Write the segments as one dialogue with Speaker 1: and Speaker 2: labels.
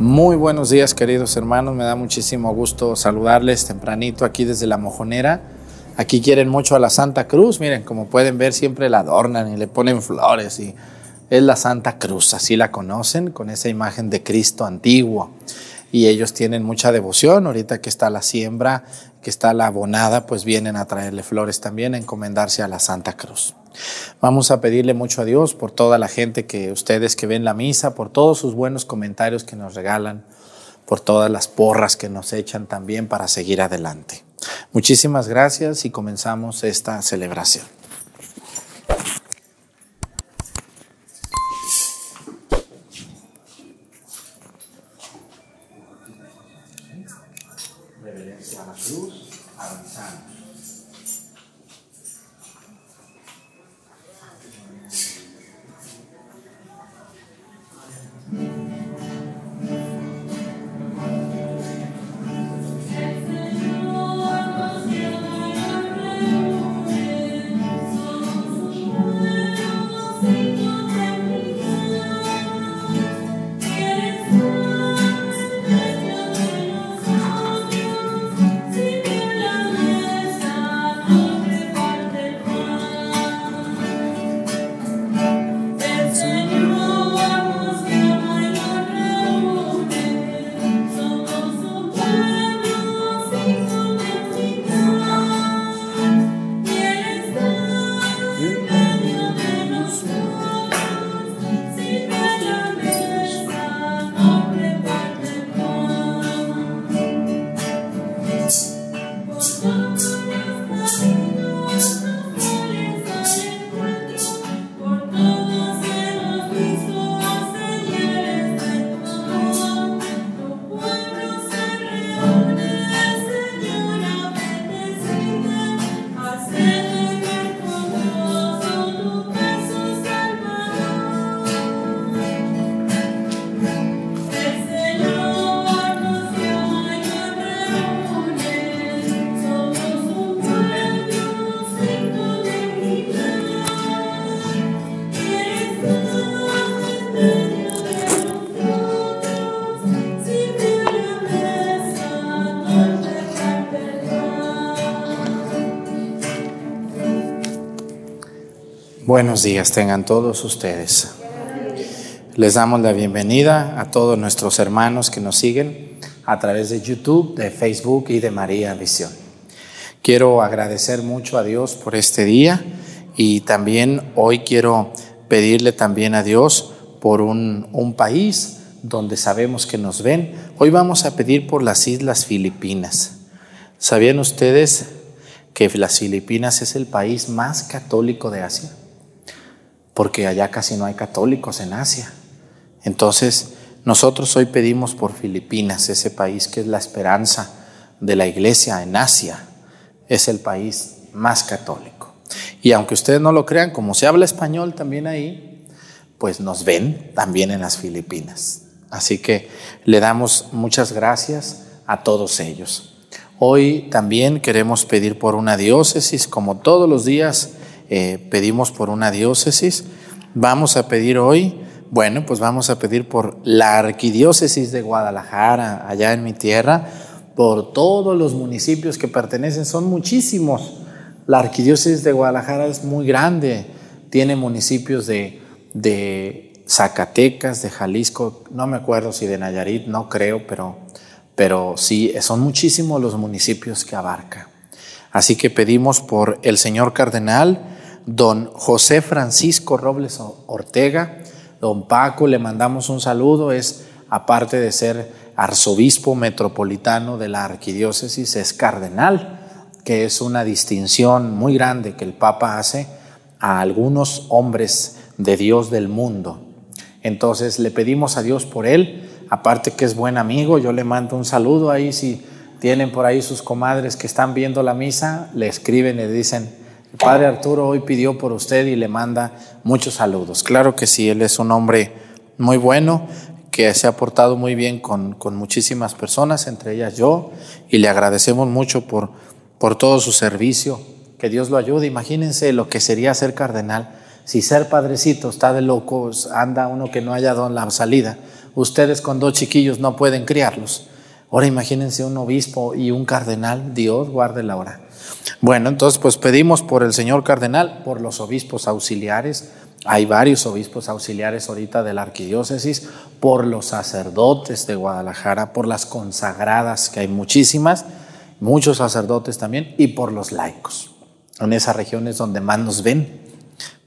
Speaker 1: Muy buenos días queridos hermanos, me da muchísimo gusto saludarles tempranito aquí desde la mojonera. Aquí quieren mucho a la Santa Cruz, miren, como pueden ver siempre la adornan y le ponen flores y es la Santa Cruz, así la conocen, con esa imagen de Cristo antiguo. Y ellos tienen mucha devoción, ahorita que está la siembra, que está la abonada, pues vienen a traerle flores también, a encomendarse a la Santa Cruz. Vamos a pedirle mucho a Dios por toda la gente que ustedes que ven la misa, por todos sus buenos comentarios que nos regalan, por todas las porras que nos echan también para seguir adelante. Muchísimas gracias y comenzamos esta celebración. Buenos días tengan todos ustedes. Les damos la bienvenida a todos nuestros hermanos que nos siguen a través de YouTube, de Facebook y de María Visión. Quiero agradecer mucho a Dios por este día y también hoy quiero pedirle también a Dios por un, un país donde sabemos que nos ven. Hoy vamos a pedir por las Islas Filipinas. ¿Sabían ustedes que las Filipinas es el país más católico de Asia? Porque allá casi no hay católicos en Asia. Entonces, nosotros hoy pedimos por Filipinas, ese país que es la esperanza de la iglesia en Asia. Es el país más católico. Y aunque ustedes no lo crean, como se habla español también ahí, pues nos ven también en las Filipinas. Así que le damos muchas gracias a todos ellos. Hoy también queremos pedir por una diócesis, como todos los días eh, pedimos por una diócesis. Vamos a pedir hoy, bueno, pues vamos a pedir por la arquidiócesis de Guadalajara, allá en mi tierra, por todos los municipios que pertenecen, son muchísimos. La arquidiócesis de Guadalajara es muy grande, tiene municipios de, de Zacatecas, de Jalisco, no me acuerdo si de Nayarit, no creo, pero, pero sí, son muchísimos los municipios que abarca. Así que pedimos por el señor cardenal, don José Francisco Robles Ortega, don Paco, le mandamos un saludo, es aparte de ser arzobispo metropolitano de la arquidiócesis, es cardenal, que es una distinción muy grande que el Papa hace a algunos hombres de Dios del mundo. Entonces le pedimos a Dios por él, aparte que es buen amigo, yo le mando un saludo ahí, si tienen por ahí sus comadres que están viendo la misa, le escriben y le dicen, el Padre Arturo hoy pidió por usted y le manda muchos saludos. Claro que sí, él es un hombre muy bueno, que se ha portado muy bien con, con muchísimas personas, entre ellas yo, y le agradecemos mucho por, por todo su servicio. Que Dios lo ayude. Imagínense lo que sería ser cardenal. Si ser padrecito está de locos, anda uno que no haya dado la salida. ustedes con dos chiquillos no pueden criarlos. Ahora imagínense un obispo y un cardenal, Dios guarde la hora. Bueno, entonces pues pedimos por el señor cardenal, por los obispos auxiliares, hay varios obispos auxiliares ahorita de la arquidiócesis, por los sacerdotes de Guadalajara, por las consagradas, que hay muchísimas, muchos sacerdotes también, y por los laicos. En esas regiones donde más nos ven.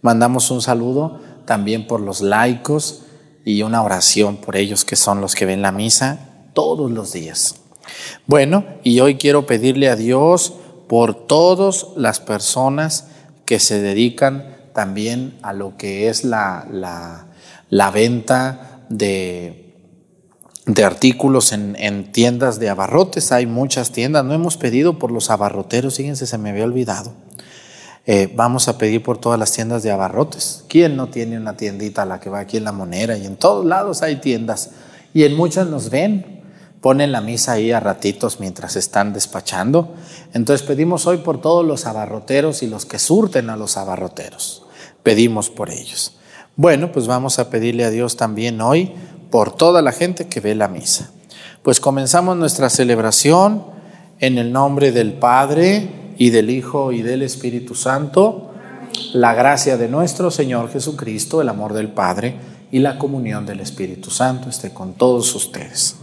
Speaker 1: Mandamos un saludo también por los laicos y una oración por ellos que son los que ven la misa todos los días. Bueno, y hoy quiero pedirle a Dios por todas las personas que se dedican también a lo que es la, la, venta de, de artículos en, en, tiendas de abarrotes. Hay muchas tiendas, no hemos pedido por los abarroteros, fíjense, se me había olvidado. Eh, vamos a pedir por todas las tiendas de abarrotes. ¿Quién no tiene una tiendita a la que va aquí en la monera? Y en todos lados hay tiendas. Y en muchas nos ven. Ponen la misa ahí a ratitos mientras están despachando. Entonces pedimos hoy por todos los abarroteros y los que surten a los abarroteros. Pedimos por ellos. Bueno, pues vamos a pedirle a Dios también hoy por toda la gente que ve la misa. Pues comenzamos nuestra celebración en el nombre del Padre, y del Hijo y del Espíritu Santo, la gracia de nuestro Señor Jesucristo, el amor del Padre y la comunión del Espíritu Santo esté con todos ustedes.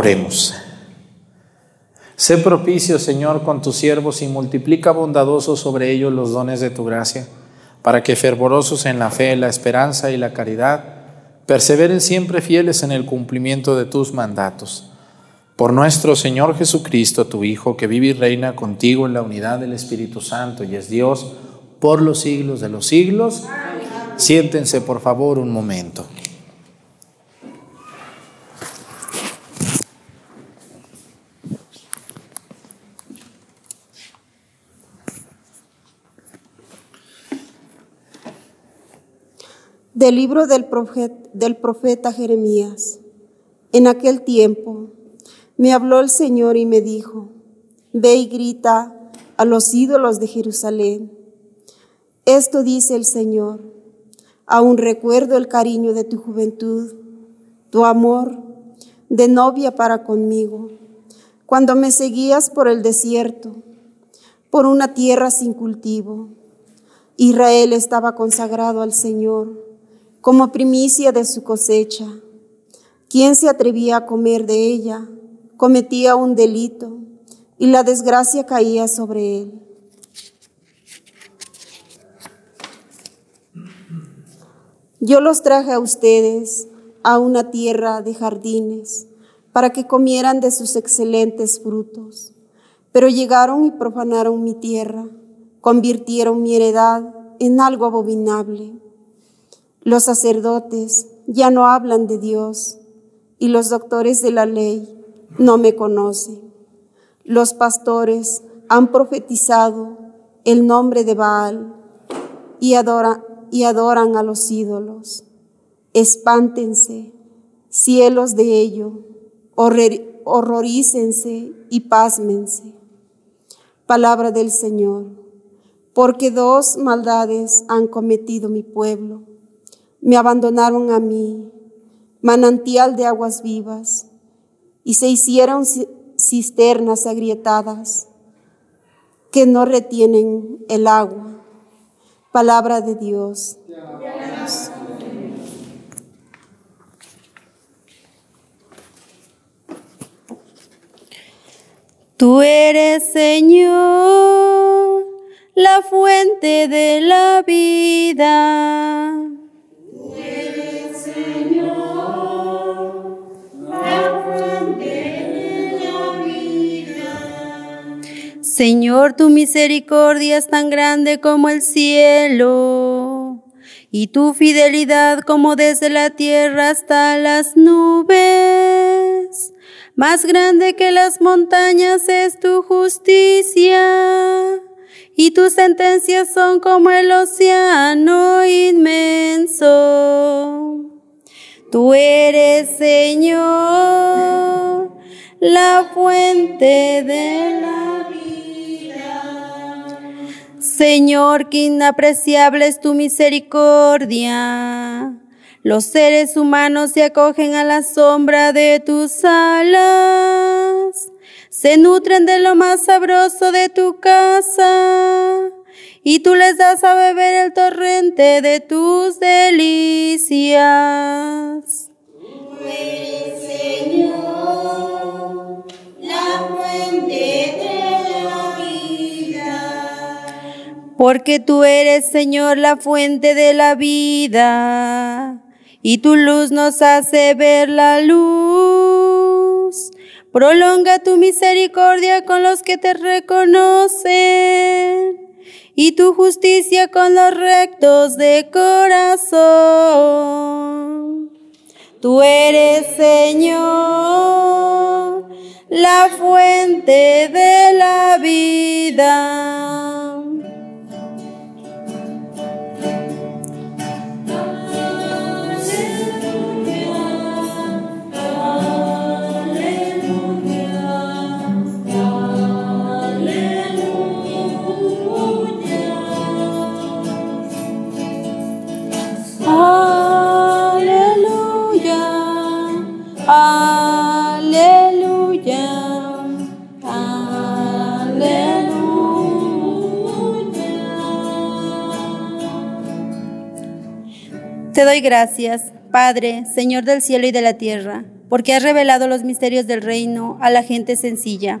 Speaker 1: Oremos. Sé propicio, Señor, con tus siervos y multiplica bondadoso sobre ellos los dones de tu gracia, para que fervorosos en la fe, la esperanza y la caridad, perseveren siempre fieles en el cumplimiento de tus mandatos. Por nuestro Señor Jesucristo, tu Hijo, que vive y reina contigo en la unidad del Espíritu Santo y es Dios por los siglos de los siglos. Siéntense, por favor, un momento.
Speaker 2: Del libro del profeta, Jeremías. En aquel tiempo me habló el Señor y me dijo, ve y grita a los ídolos de Jerusalén. Esto dice el Señor, aún recuerdo el cariño de tu juventud, tu amor de novia para conmigo, cuando me seguías por el desierto, por una tierra sin cultivo. Israel estaba consagrado al Señor como primicia de su cosecha. Quien se atrevía a comer de ella cometía un delito y la desgracia caía sobre él. Yo los traje a ustedes a una tierra de jardines para que comieran de sus excelentes frutos, pero llegaron y profanaron mi tierra, convirtieron mi heredad en algo abominable los sacerdotes ya no hablan de Dios y los doctores de la ley no me conocen. Los pastores han profetizado el nombre de Baal y, adoran a los ídolos. Espántense, cielos de ello, horrorícense y pásmense. Palabra del Señor, porque dos maldades han cometido mi pueblo me abandonaron a mí,
Speaker 3: manantial de aguas vivas, y se hicieron cisternas agrietadas que no retienen el agua. Palabra de Dios. Tú eres Señor, la fuente de la vida. Señor, tu misericordia es tan grande como el cielo y tu fidelidad como desde la tierra hasta las nubes. Más grande que las montañas es tu justicia, y tus sentencias son como el océano inmenso. Tú eres, Señor, la fuente de la vida. Señor, que inapreciable es tu misericordia los seres humanos se acogen a la sombra de tus alas, se nutren de lo más sabroso de tu casa, y tú les das a beber el torrente de tus delicias. Tú eres, Señor, la fuente de la vida. Porque tú eres, Señor, la fuente de la vida y tu luz nos hace ver la luz. Prolonga tu misericordia con los que te reconocen y tu justicia con los rectos de corazón. Tú eres, Señor, la fuente de la vida. Te doy gracias, Padre, Señor del cielo y de la tierra, porque has revelado los misterios del reino a la gente sencilla.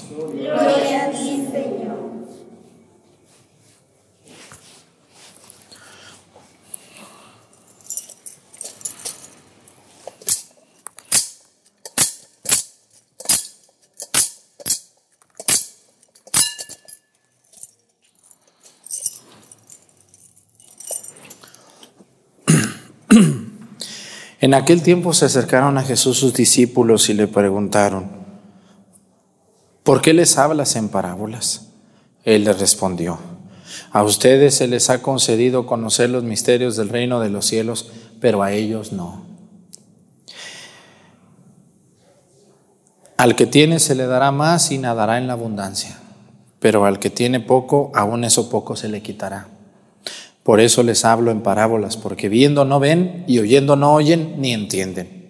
Speaker 1: En aquel tiempo se acercaron a Jesús sus discípulos y le preguntaron, ¿por qué les hablas en parábolas? Él les respondió, a ustedes se les ha concedido conocer los misterios del reino de los cielos, pero a ellos no. Al que tiene se le dará más y nadará en la abundancia, pero al que tiene poco, aún eso poco se le quitará. Por eso les hablo en parábolas, porque viendo no ven y oyendo no oyen ni entienden.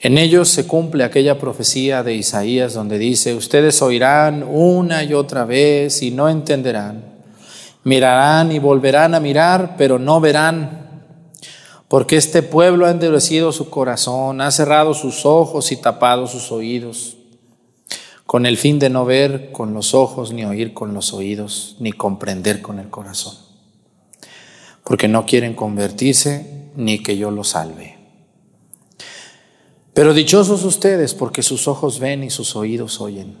Speaker 1: En ellos se cumple aquella profecía de Isaías donde dice, ustedes oirán una y otra vez y no entenderán. Mirarán y volverán a mirar, pero no verán. Porque este pueblo ha endurecido su corazón, ha cerrado sus ojos y tapado sus oídos con el fin de no ver con los ojos, ni oír con los oídos, ni comprender con el corazón, porque no quieren convertirse ni que yo los salve. Pero dichosos ustedes porque sus ojos ven y sus oídos oyen.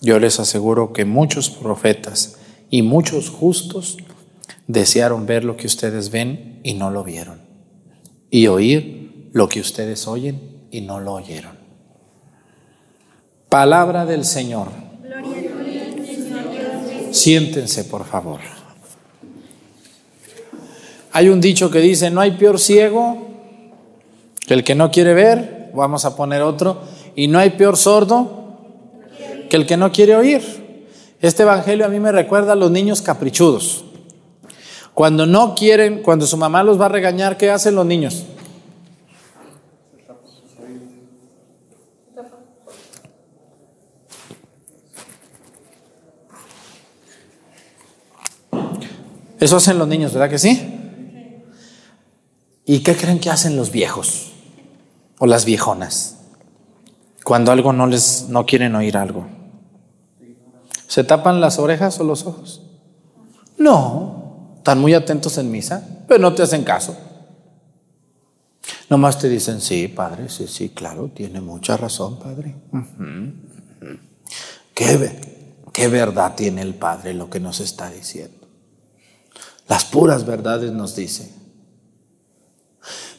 Speaker 1: Yo les aseguro que muchos profetas y muchos justos desearon ver lo que ustedes ven y no lo vieron. y oír lo que ustedes oyen y no lo oyeron. Palabra del Señor. Siéntense, por favor. Hay un dicho que dice, no hay peor ciego que el que no quiere ver, vamos a poner otro, y no hay peor sordo que el que no quiere oír. Este evangelio a mí me recuerda a los niños caprichudos. Cuando no quieren, cuando su mamá los va a regañar, ¿qué hacen los niños? Eso hacen los niños, ¿verdad que sí? ¿Y qué creen que hacen los viejos o las viejonas cuando algo no les no quieren oír algo? ¿Se tapan las orejas o los ojos? No, están muy atentos en misa, pero no te hacen caso. Nomás te dicen, sí, padre, sí, sí, claro, tiene mucha razón, padre. ¿Qué, qué verdad tiene el padre lo que nos está diciendo. Las puras verdades nos dice.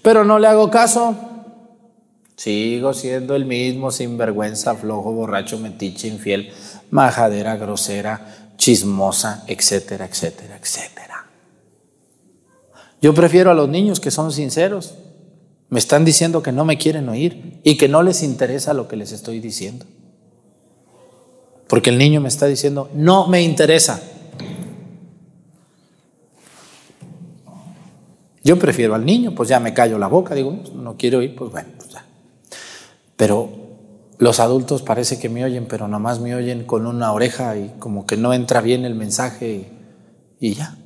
Speaker 1: Pero no le hago caso. Sigo siendo el mismo sinvergüenza, flojo, borracho, metiche, infiel, majadera, grosera, chismosa, etcétera, etcétera, etcétera. Yo prefiero a los niños que son sinceros. Me están diciendo que no me quieren oír y que no les interesa lo que les estoy diciendo. Porque el niño me está diciendo, no me interesa. Yo prefiero al niño, pues ya me callo la boca, digo, no quiero oír, pues bueno, pues ya. Pero los adultos parece que me oyen, pero nomás me oyen con una oreja y como que no entra bien el mensaje y, y ya.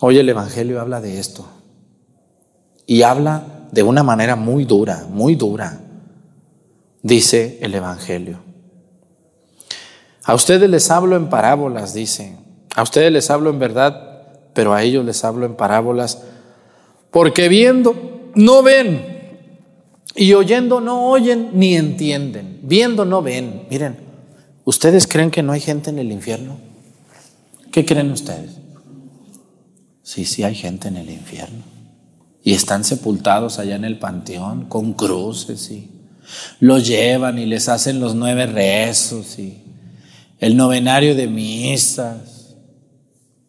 Speaker 1: Hoy el Evangelio habla de esto. Y habla de una manera muy dura, muy dura, dice el Evangelio. A ustedes les hablo en parábolas, dice. A ustedes les hablo en verdad pero a ellos les hablo en parábolas, porque viendo no ven, y oyendo no oyen ni entienden, viendo no ven. Miren, ¿ustedes creen que no hay gente en el infierno? ¿Qué creen ustedes? Sí, sí hay gente en el infierno. Y están sepultados allá en el panteón con cruces y los llevan y les hacen los nueve rezos y el novenario de misas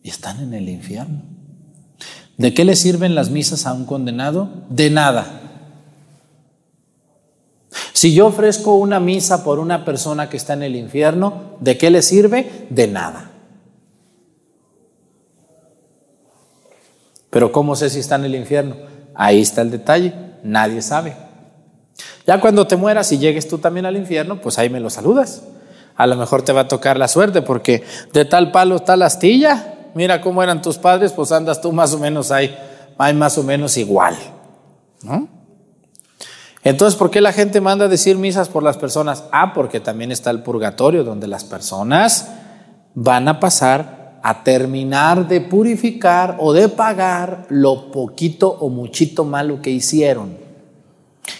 Speaker 1: y están en el infierno. ¿De qué le sirven las misas a un condenado? De nada. Si yo ofrezco una misa por una persona que está en el infierno, ¿de qué le sirve? De nada. Pero ¿cómo sé si está en el infierno? Ahí está el detalle, nadie sabe. Ya cuando te mueras y llegues tú también al infierno, pues ahí me lo saludas. A lo mejor te va a tocar la suerte porque de tal palo la astilla mira cómo eran tus padres, pues andas tú más o menos ahí, hay más o menos igual. ¿no? Entonces, ¿por qué la gente manda a decir misas por las personas? Ah, porque también está el purgatorio, donde las personas van a pasar a terminar de purificar o de pagar lo poquito o muchito malo que hicieron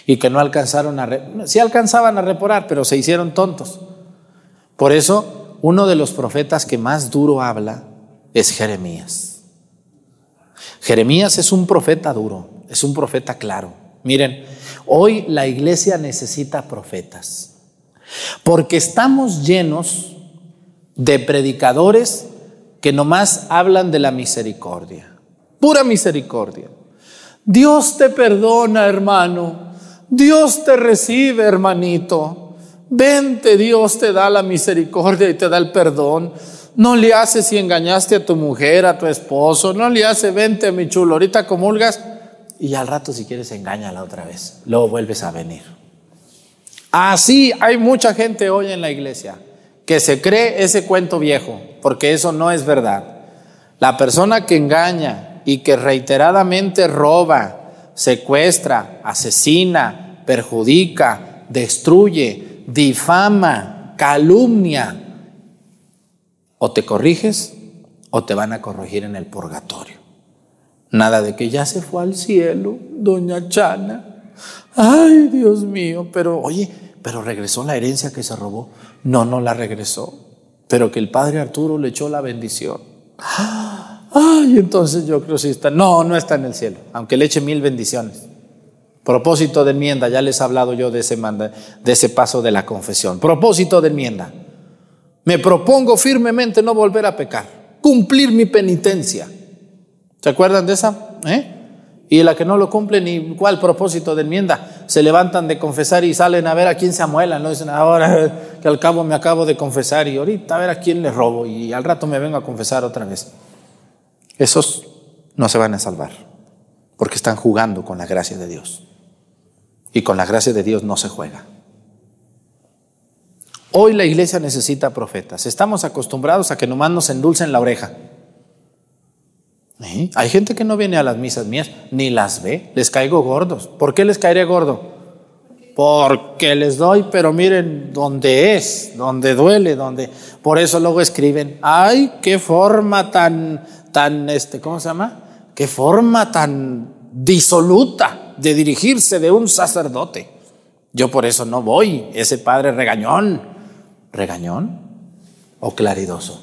Speaker 1: y que no alcanzaron a... Sí alcanzaban a reparar, pero se hicieron tontos. Por eso, uno de los profetas que más duro habla es Jeremías. Jeremías es un profeta duro, es un profeta claro. Miren, hoy la iglesia necesita profetas, porque estamos llenos de predicadores que nomás hablan de la misericordia, pura misericordia. Dios te perdona, hermano. Dios te recibe, hermanito. Vente, Dios te da la misericordia y te da el perdón. No le hace si engañaste a tu mujer, a tu esposo. No le hace, vente mi chulo, ahorita comulgas y al rato si quieres engáñala otra vez. Luego vuelves a venir. Así hay mucha gente hoy en la iglesia que se cree ese cuento viejo, porque eso no es verdad. La persona que engaña y que reiteradamente roba, secuestra, asesina, perjudica, destruye, difama, calumnia, o te corriges o te van a corregir en el purgatorio. Nada de que ya se fue al cielo, doña Chana. Ay, Dios mío, pero oye, pero regresó la herencia que se robó. No, no la regresó, pero que el padre Arturo le echó la bendición. Ay, entonces yo creo que está. No, no está en el cielo, aunque le eche mil bendiciones. Propósito de enmienda, ya les he hablado yo de ese, de ese paso de la confesión. Propósito de enmienda. Me propongo firmemente no volver a pecar, cumplir mi penitencia. ¿Se acuerdan de esa? ¿Eh? Y la que no lo cumple, ni cuál propósito de enmienda, se levantan de confesar y salen a ver a quién se amuelan, no dicen ahora que al cabo me acabo de confesar y ahorita a ver a quién le robo y al rato me vengo a confesar otra vez. Esos no se van a salvar, porque están jugando con la gracia de Dios. Y con la gracia de Dios no se juega. Hoy la iglesia necesita profetas. Estamos acostumbrados a que nomás nos endulcen la oreja. ¿Eh? Hay gente que no viene a las misas mías, ni las ve, les caigo gordos. ¿Por qué les caeré gordo? Porque les doy, pero miren dónde es, donde duele, donde. Por eso luego escriben, ay, qué forma tan, tan, este, ¿cómo se llama? Qué forma tan disoluta de dirigirse de un sacerdote. Yo por eso no voy, ese padre regañón. ¿Regañón o claridoso?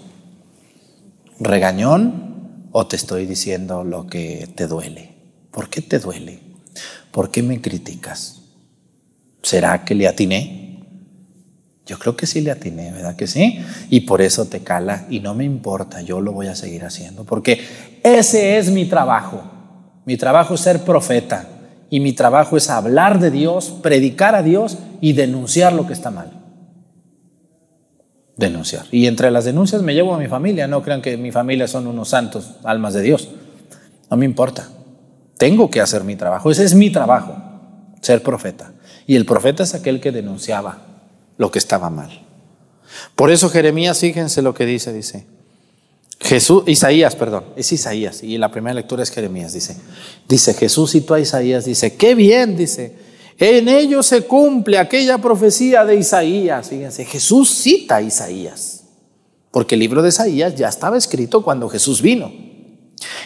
Speaker 1: Regañón ¿O te estoy diciendo lo que te duele? ¿Por qué te duele? ¿Por qué me criticas? ¿Será que le atiné? Yo creo que sí le atiné, ¿verdad que sí? Y por eso te cala y no me importa, yo lo voy a seguir haciendo, porque ese es mi trabajo. Mi trabajo es ser profeta y mi trabajo es hablar de Dios, predicar a Dios y denunciar lo que está mal denunciar. Y entre las denuncias me llevo a mi familia. No crean que mi familia son unos santos, almas de Dios. No me importa. Tengo que hacer mi trabajo. Ese es mi trabajo, ser profeta. Y el profeta es aquel que denunciaba lo que estaba mal. Por eso Jeremías, fíjense lo que dice, dice. Jesús, Isaías, perdón, es Isaías, y la primera lectura es Jeremías, dice. Dice Jesús citó a Isaías, dice, qué bien, dice, en ellos se cumple aquella profecía de Isaías. Fíjense, Jesús cita a Isaías, porque el libro de Isaías ya estaba escrito cuando Jesús vino.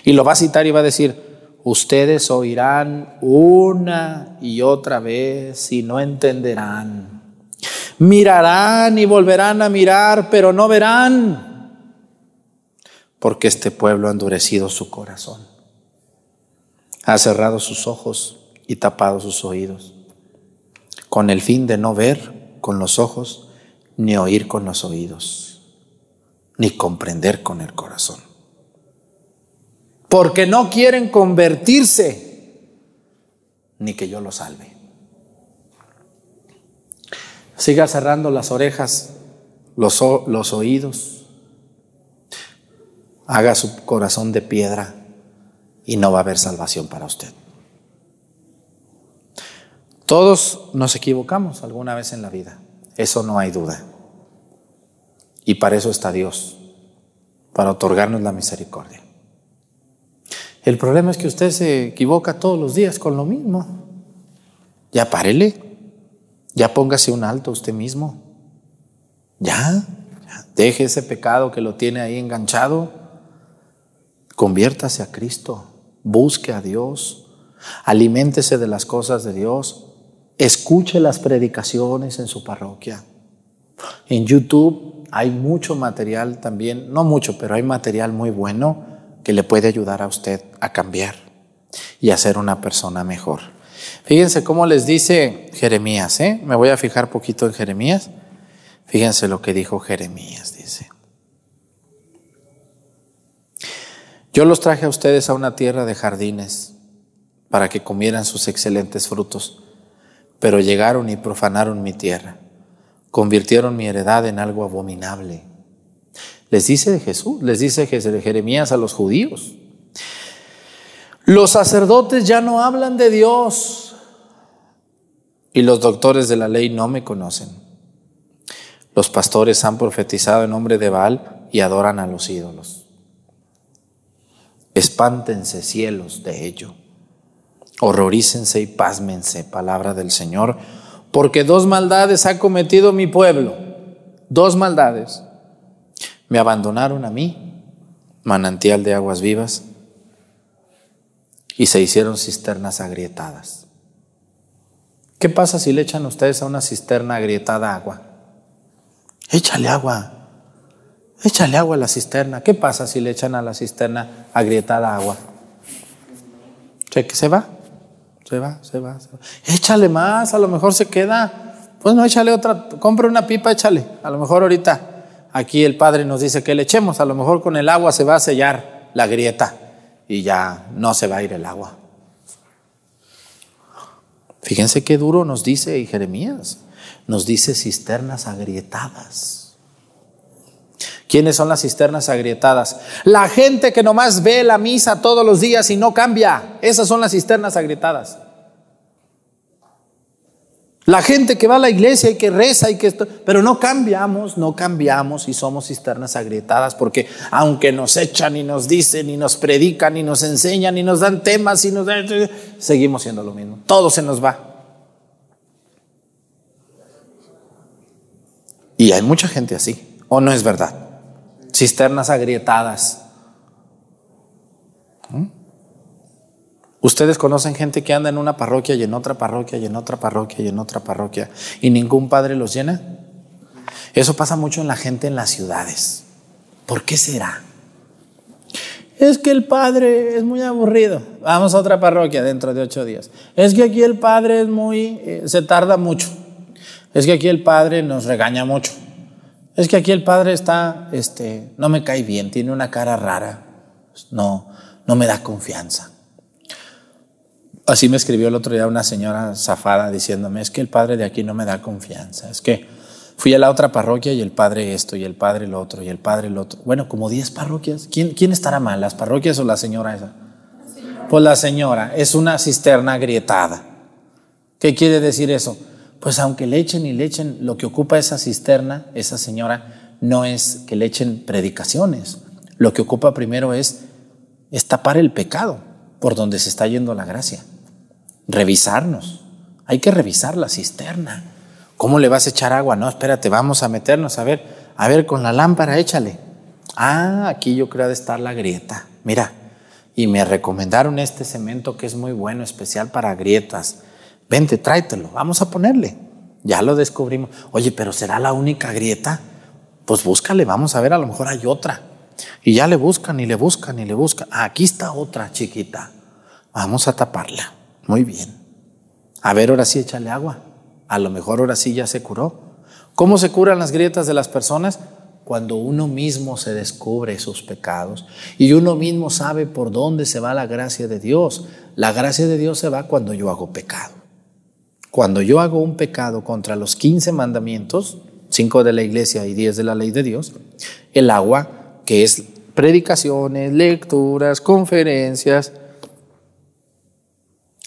Speaker 1: Y lo va a citar y va a decir, ustedes oirán una y otra vez y no entenderán. Mirarán y volverán a mirar, pero no verán, porque este pueblo ha endurecido su corazón, ha cerrado sus ojos y tapado sus oídos con el fin de no ver con los ojos, ni oír con los oídos, ni comprender con el corazón. Porque no quieren convertirse, ni que yo los salve. Siga cerrando las orejas, los, los oídos, haga su corazón de piedra y no va a haber salvación para usted. Todos nos equivocamos alguna vez en la vida, eso no hay duda. Y para eso está Dios, para otorgarnos la misericordia. El problema es que usted se equivoca todos los días con lo mismo. Ya párele, ya póngase un alto usted mismo. Ya, deje ese pecado que lo tiene ahí enganchado. Conviértase a Cristo, busque a Dios, aliméntese de las cosas de Dios, Escuche las predicaciones en su parroquia. En YouTube hay mucho material también, no mucho, pero hay material muy bueno que le puede ayudar a usted a cambiar y a ser una persona mejor. Fíjense cómo les dice Jeremías, ¿eh? Me voy a fijar poquito en Jeremías. Fíjense lo que dijo Jeremías, dice. Yo los traje a ustedes a una tierra de jardines para que comieran sus excelentes frutos pero llegaron y profanaron mi tierra, convirtieron mi heredad en algo abominable. Les dice Jesús, les dice Jeremías a los judíos. Los sacerdotes ya no hablan de Dios y los doctores de la ley no me conocen. Los pastores han profetizado en nombre de Baal y adoran a los ídolos. Espántense cielos de ello. Horrorícense y pásmense, palabra del Señor, porque dos maldades ha cometido mi pueblo, dos maldades. Me abandonaron a mí, manantial de aguas vivas, y se hicieron cisternas agrietadas. ¿Qué pasa si le echan ustedes a una cisterna agrietada agua? Échale agua. Échale agua a la cisterna. ¿Qué pasa si le echan a la cisterna agrietada agua? ¿Se, se va? Se va, se va, se va. Échale más, a lo mejor se queda. Pues no, échale otra, compra una pipa, échale. A lo mejor ahorita aquí el padre nos dice que le echemos, a lo mejor con el agua se va a sellar la grieta y ya no se va a ir el agua. Fíjense qué duro nos dice Jeremías. Nos dice cisternas agrietadas. ¿Quiénes son las cisternas agrietadas? La gente que nomás ve la misa todos los días y no cambia. Esas son las cisternas agrietadas. La gente que va a la iglesia y que reza y que esto, pero no cambiamos, no cambiamos y somos cisternas agrietadas porque aunque nos echan y nos dicen y nos predican y nos enseñan y nos dan temas y nos seguimos siendo lo mismo. Todo se nos va. Y hay mucha gente así, ¿o no es verdad? Cisternas agrietadas. ¿Mm? Ustedes conocen gente que anda en una parroquia y en otra parroquia y en otra parroquia y en otra parroquia y ningún padre los llena. Eso pasa mucho en la gente en las ciudades. ¿Por qué será? Es que el padre es muy aburrido. Vamos a otra parroquia dentro de ocho días. Es que aquí el padre es muy, eh, se tarda mucho. Es que aquí el padre nos regaña mucho. Es que aquí el padre está, este, no me cae bien, tiene una cara rara, no, no me da confianza. Así me escribió el otro día una señora zafada diciéndome, es que el padre de aquí no me da confianza, es que fui a la otra parroquia y el padre esto, y el padre lo otro, y el padre lo otro. Bueno, como 10 parroquias. ¿Quién, ¿Quién estará mal, las parroquias o la señora esa? Pues la señora, es una cisterna agrietada. ¿Qué quiere decir eso? Pues aunque le echen y le echen, lo que ocupa esa cisterna, esa señora, no es que le echen predicaciones. Lo que ocupa primero es, es tapar el pecado por donde se está yendo la gracia. Revisarnos. Hay que revisar la cisterna. ¿Cómo le vas a echar agua? No, espérate, vamos a meternos a ver. A ver, con la lámpara échale. Ah, aquí yo creo de estar la grieta. Mira, y me recomendaron este cemento que es muy bueno, especial para grietas vente, tráetelo, vamos a ponerle. Ya lo descubrimos. Oye, pero ¿será la única grieta? Pues búscale, vamos a ver, a lo mejor hay otra. Y ya le buscan y le buscan y le buscan. Aquí está otra chiquita. Vamos a taparla. Muy bien. A ver, ahora sí échale agua. A lo mejor ahora sí ya se curó. ¿Cómo se curan las grietas de las personas? Cuando uno mismo se descubre sus pecados y uno mismo sabe por dónde se va la gracia de Dios. La gracia de Dios se va cuando yo hago pecado. Cuando yo hago un pecado contra los 15 mandamientos, 5 de la iglesia y 10 de la ley de Dios, el agua, que es predicaciones, lecturas, conferencias.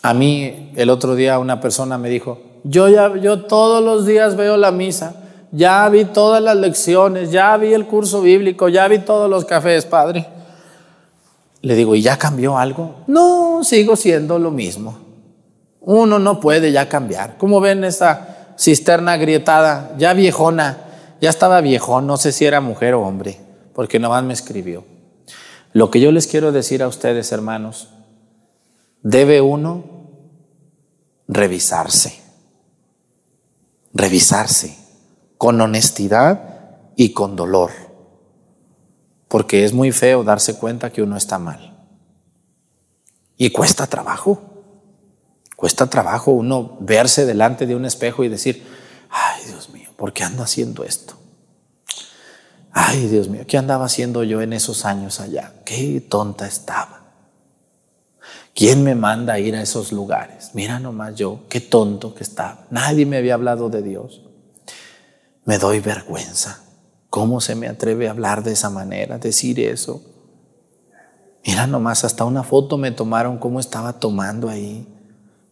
Speaker 1: A mí el otro día una persona me dijo, yo ya yo todos los días veo la misa, ya vi todas las lecciones, ya vi el curso bíblico, ya vi todos los cafés, padre. Le digo, ¿y ya cambió algo? No, sigo siendo lo mismo. Uno no puede ya cambiar. ¿Cómo ven esa cisterna agrietada, ya viejona? Ya estaba viejón, no sé si era mujer o hombre, porque nomás me escribió. Lo que yo les quiero decir a ustedes, hermanos, debe uno revisarse, revisarse con honestidad y con dolor, porque es muy feo darse cuenta que uno está mal. Y cuesta trabajo. Cuesta trabajo uno verse delante de un espejo y decir, ay Dios mío, ¿por qué ando haciendo esto? Ay Dios mío, ¿qué andaba haciendo yo en esos años allá? Qué tonta estaba. ¿Quién me manda a ir a esos lugares? Mira nomás yo, qué tonto que estaba. Nadie me había hablado de Dios. Me doy vergüenza. ¿Cómo se me atreve a hablar de esa manera, decir eso? Mira nomás, hasta una foto me tomaron cómo estaba tomando ahí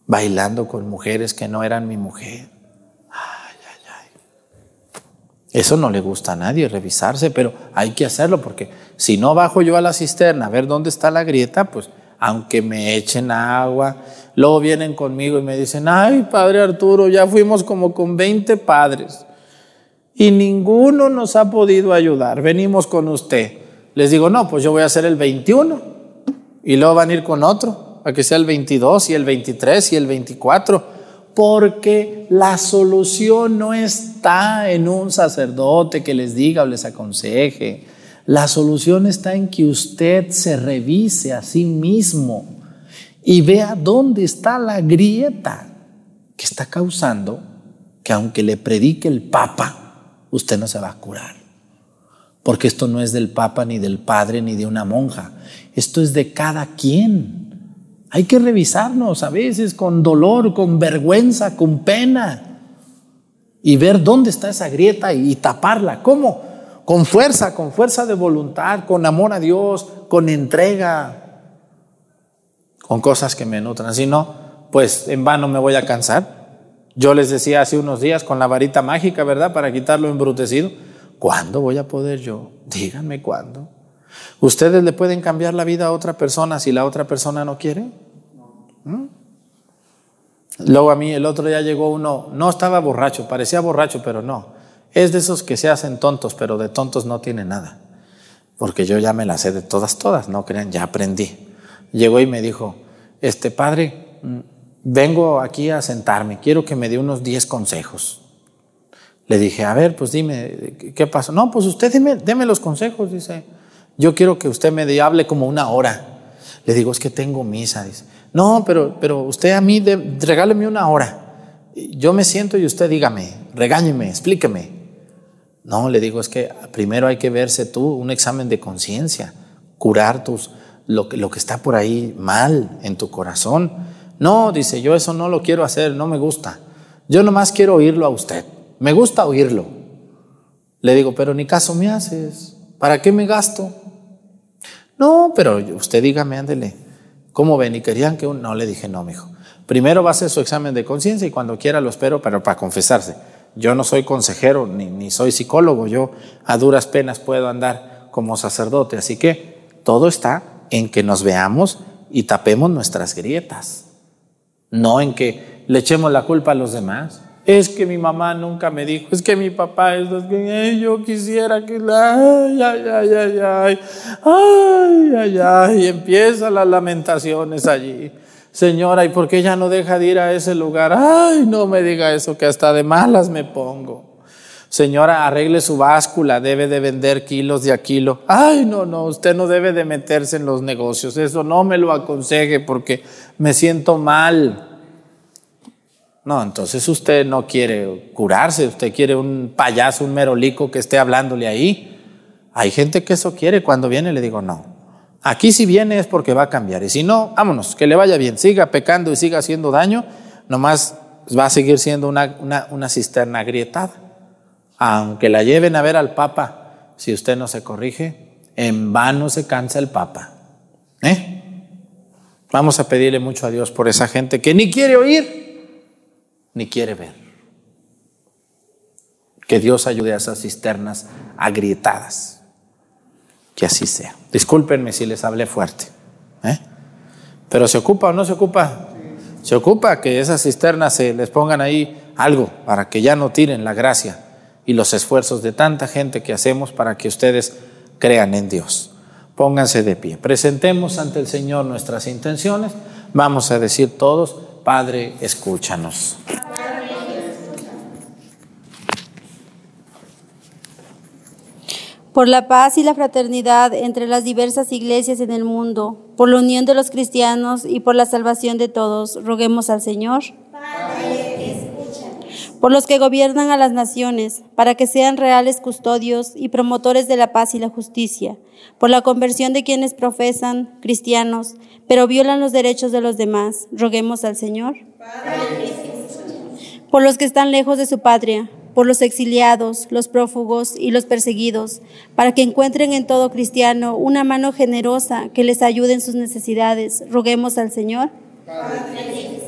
Speaker 1: bailando con mujeres que no eran mi mujer. Ay, ay, ay. Eso no le gusta a nadie, revisarse, pero hay que hacerlo porque si no bajo yo a la cisterna a ver dónde está la grieta, pues aunque me echen agua, luego vienen conmigo y me dicen, ay, padre Arturo, ya fuimos como con 20 padres y ninguno nos ha podido ayudar, venimos con usted. Les digo, no, pues yo voy a hacer el 21 y luego van a ir con otro a que sea el 22 y el 23 y el 24, Porque la solución no está en un sacerdote que les diga o les aconseje. La solución está en que usted se revise a sí mismo y vea dónde está la grieta que está causando que aunque le predique el Papa, usted no se va a curar. Porque esto no es del Papa, ni del Padre, ni de una monja. Esto es de cada quien. Hay que revisarnos a veces con dolor, con vergüenza, con pena. Y ver dónde está esa grieta y, taparla. ¿Cómo? Con fuerza, con fuerza de voluntad, con amor a Dios, con entrega, con cosas que me nutran. Si no, pues en vano me voy a cansar. Yo les decía hace unos días con la varita mágica, ¿verdad? Para quitarlo embrutecido. ¿Cuándo voy a poder yo? Díganme cuándo. ¿Ustedes le pueden cambiar la vida a otra persona si la otra persona no quiere? ¿Mm? Luego a mí el otro día llegó uno, no estaba borracho, parecía borracho, pero no. Es de esos que se hacen tontos, pero de tontos no tiene nada. Porque yo ya me la sé de todas, todas, no crean, ya aprendí. Llegó y me dijo, este padre, vengo aquí a sentarme, quiero que me dé unos 10 consejos. Le dije, a ver, pues dime, ¿qué pasa? No, pues usted deme, los consejos, dice. Yo quiero que usted me hable como una hora. Le digo, es que tengo misa, dice. No, pero, pero usted a mí, regáleme una hora. Yo me siento y usted dígame, regáñeme, explíqueme. No, le digo, es que primero hay que verse tú un examen de conciencia, curar tus, lo, lo que está por ahí mal en tu corazón no, dice, yo eso no lo quiero hacer, no me gusta. Yo nomás quiero oírlo a usted. Me gusta oírlo. Le digo, pero ni caso me haces. ¿Para qué me gasto? No, pero usted dígame, ándele. ¿Cómo ven? Y querían que un... No, le dije, no, mijo. Primero va a hacer su examen de conciencia y cuando quiera lo espero, pero para confesarse. Yo no soy consejero ni, ni soy psicólogo. Yo a duras penas puedo andar como sacerdote. Así que todo está en que nos veamos y tapemos nuestras grietas no en que le echemos la culpa a los demás. Es que mi mamá nunca me dijo, es que mi papá es que yo quisiera que la, ay, ay, ay, ay, ay, ay, ay, ay, y empiezan las lamentaciones allí. Señora, ¿y por qué ya no deja de ir a ese lugar? Ay, no me diga eso, que hasta de malas me pongo. Señora, arregle su báscula, debe de vender kilos de a kilo. Ay, no, no, usted no debe de meterse en los negocios, eso no me lo aconseje porque me siento mal. No, entonces usted no quiere curarse, usted quiere un payaso, un merolico que esté hablándole ahí. Hay gente que eso quiere, cuando viene le digo, no, aquí si viene es porque va a cambiar, y si no, vámonos, que le vaya bien, siga pecando y siga haciendo daño, nomás va a seguir siendo una, una, una cisterna agrietada. Aunque la lleven a ver al Papa, si usted no se corrige, en vano se cansa el Papa. ¿Eh? Vamos a pedirle mucho a Dios por esa gente que ni quiere oír ni quiere ver. Que Dios ayude a esas cisternas agrietadas. Que así sea. Discúlpenme si les hablé fuerte. ¿eh? Pero ¿se ocupa o no se ocupa? Se ocupa que esas cisternas se les pongan ahí algo para que ya no tiren la gracia y los esfuerzos de tanta gente que hacemos para que ustedes crean en Dios. Pónganse de pie. Presentemos ante el Señor nuestras intenciones. Vamos a decir todos, Padre, escúchanos.
Speaker 3: Por la paz y la fraternidad entre las diversas iglesias en el mundo, por la unión de los cristianos y por la salvación de todos, roguemos al Señor. Padre, por los que gobiernan a las naciones, para que sean reales custodios y promotores de la paz y la justicia, por la conversión de quienes profesan cristianos, pero violan los derechos de los demás, roguemos al Señor. Por los que están lejos de su patria, por los exiliados, los prófugos y los perseguidos, para que encuentren en todo cristiano una mano generosa que les ayude en sus necesidades, roguemos al Señor. Padre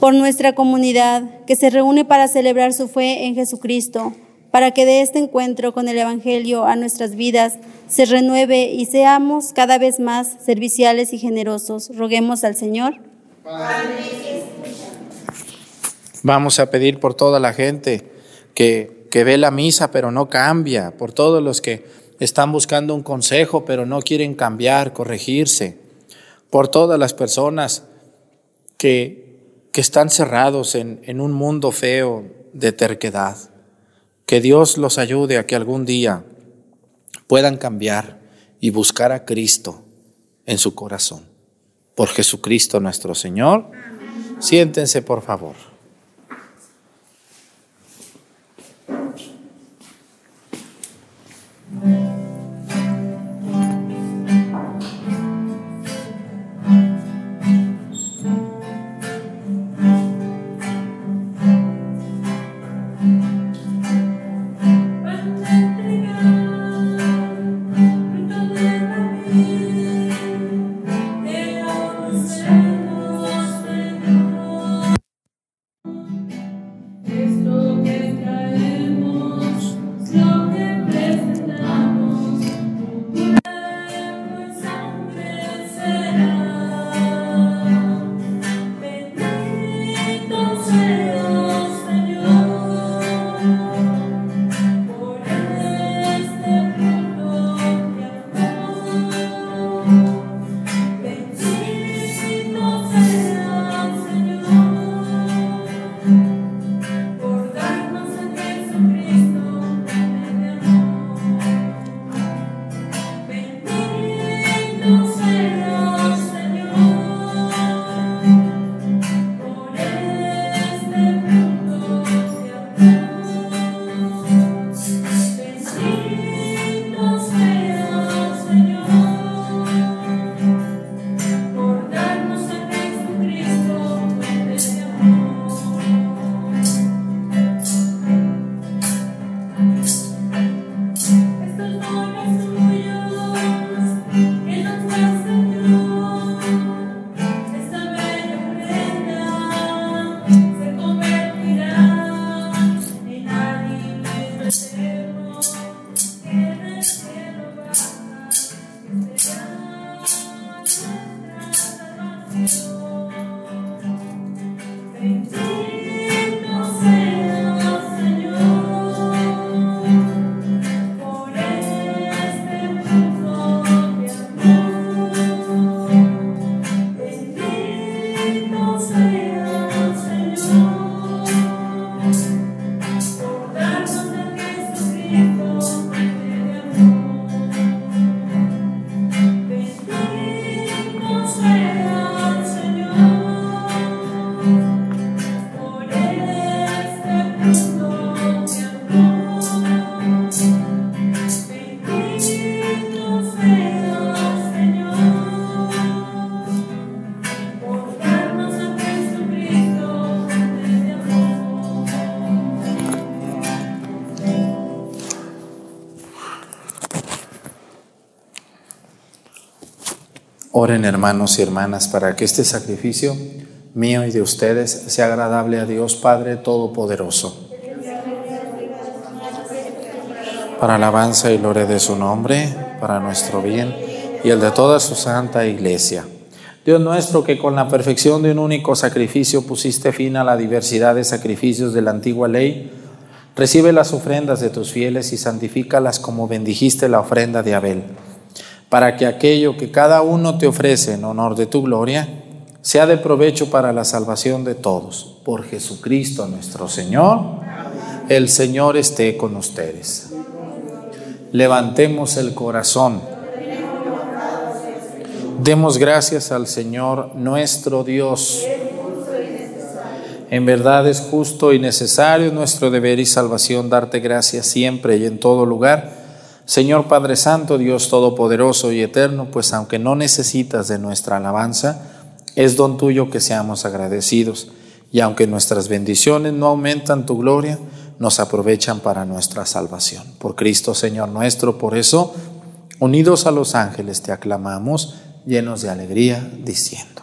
Speaker 3: por nuestra comunidad que se reúne para celebrar su fe en Jesucristo, para que de este encuentro con el Evangelio a nuestras vidas se renueve y seamos cada vez más serviciales y generosos. Roguemos al Señor.
Speaker 1: Vamos a pedir por toda la gente que, que ve la misa pero no cambia, por todos los que están buscando un consejo pero no quieren cambiar, corregirse, por todas las personas que
Speaker 3: que están cerrados en, en un mundo feo de terquedad. Que Dios los ayude a que algún día puedan cambiar y buscar a Cristo en su corazón. Por Jesucristo nuestro Señor. Siéntense, por favor. Oren hermanos y hermanas para que este sacrificio mío y de ustedes sea agradable a Dios Padre Todopoderoso. Para alabanza y gloria de su nombre, para nuestro bien y el de toda su santa iglesia. Dios nuestro, que con la perfección de un único sacrificio pusiste fin a la diversidad de sacrificios de la antigua ley, recibe las ofrendas de tus fieles y santifícalas como bendijiste la ofrenda de Abel para que aquello que cada uno te ofrece en honor de tu gloria sea de provecho para la salvación de todos. Por Jesucristo nuestro Señor, el Señor esté con ustedes. Levantemos el corazón. Demos gracias al Señor nuestro Dios. En verdad es justo y necesario nuestro deber y salvación darte gracias siempre y en todo lugar Señor Padre Santo, Dios Todopoderoso y Eterno, pues aunque no necesitas de nuestra alabanza, es don tuyo que seamos agradecidos. Y aunque nuestras bendiciones no aumentan tu gloria, nos aprovechan para nuestra salvación. Por Cristo Señor nuestro, por eso, unidos a los ángeles, te aclamamos, llenos de alegría, diciendo.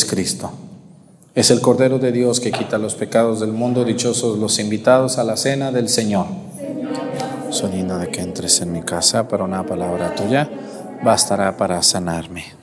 Speaker 3: Es Cristo. Es el Cordero de Dios que quita los pecados del mundo. Dichosos los invitados a la cena del Señor. Soy de que entres en mi casa, pero una palabra tuya bastará para sanarme.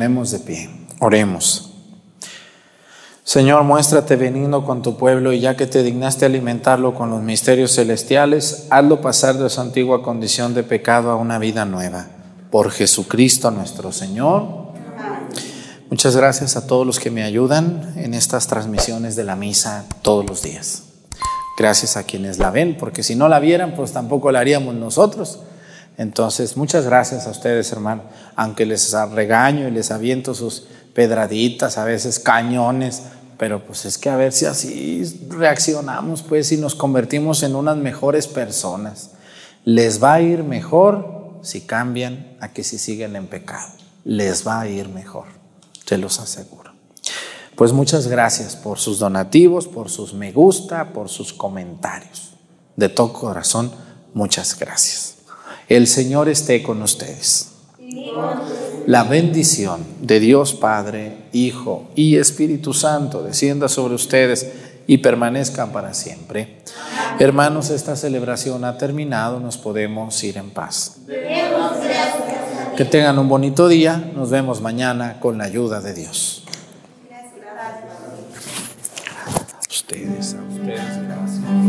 Speaker 3: Ponemos de pie. Oremos. Señor, muéstrate benigno con tu pueblo y ya que te dignaste alimentarlo con los misterios celestiales, hazlo pasar de su antigua condición de pecado a una vida nueva. Por Jesucristo nuestro Señor. Muchas gracias a todos los que me ayudan en estas transmisiones de la misa todos los días. Gracias a quienes la ven, porque si no la vieran, pues tampoco la haríamos nosotros. Entonces, muchas gracias a ustedes, hermano. Aunque les regaño y les aviento sus
Speaker 1: pedraditas, a veces cañones, pero pues es que a ver si así reaccionamos, pues, y nos convertimos en unas mejores personas. Les va a ir mejor si cambian a que si siguen en pecado. Les va a ir mejor, se los aseguro. Pues muchas gracias por sus donativos, por sus me gusta, por sus comentarios. De todo corazón, muchas gracias. El Señor esté con ustedes. La bendición de Dios Padre, Hijo y Espíritu Santo descienda sobre ustedes y permanezcan para siempre. Hermanos, esta celebración ha terminado, nos podemos ir en paz. Que tengan un bonito día, nos vemos mañana con la ayuda de Dios. Ustedes, a ustedes, gracias.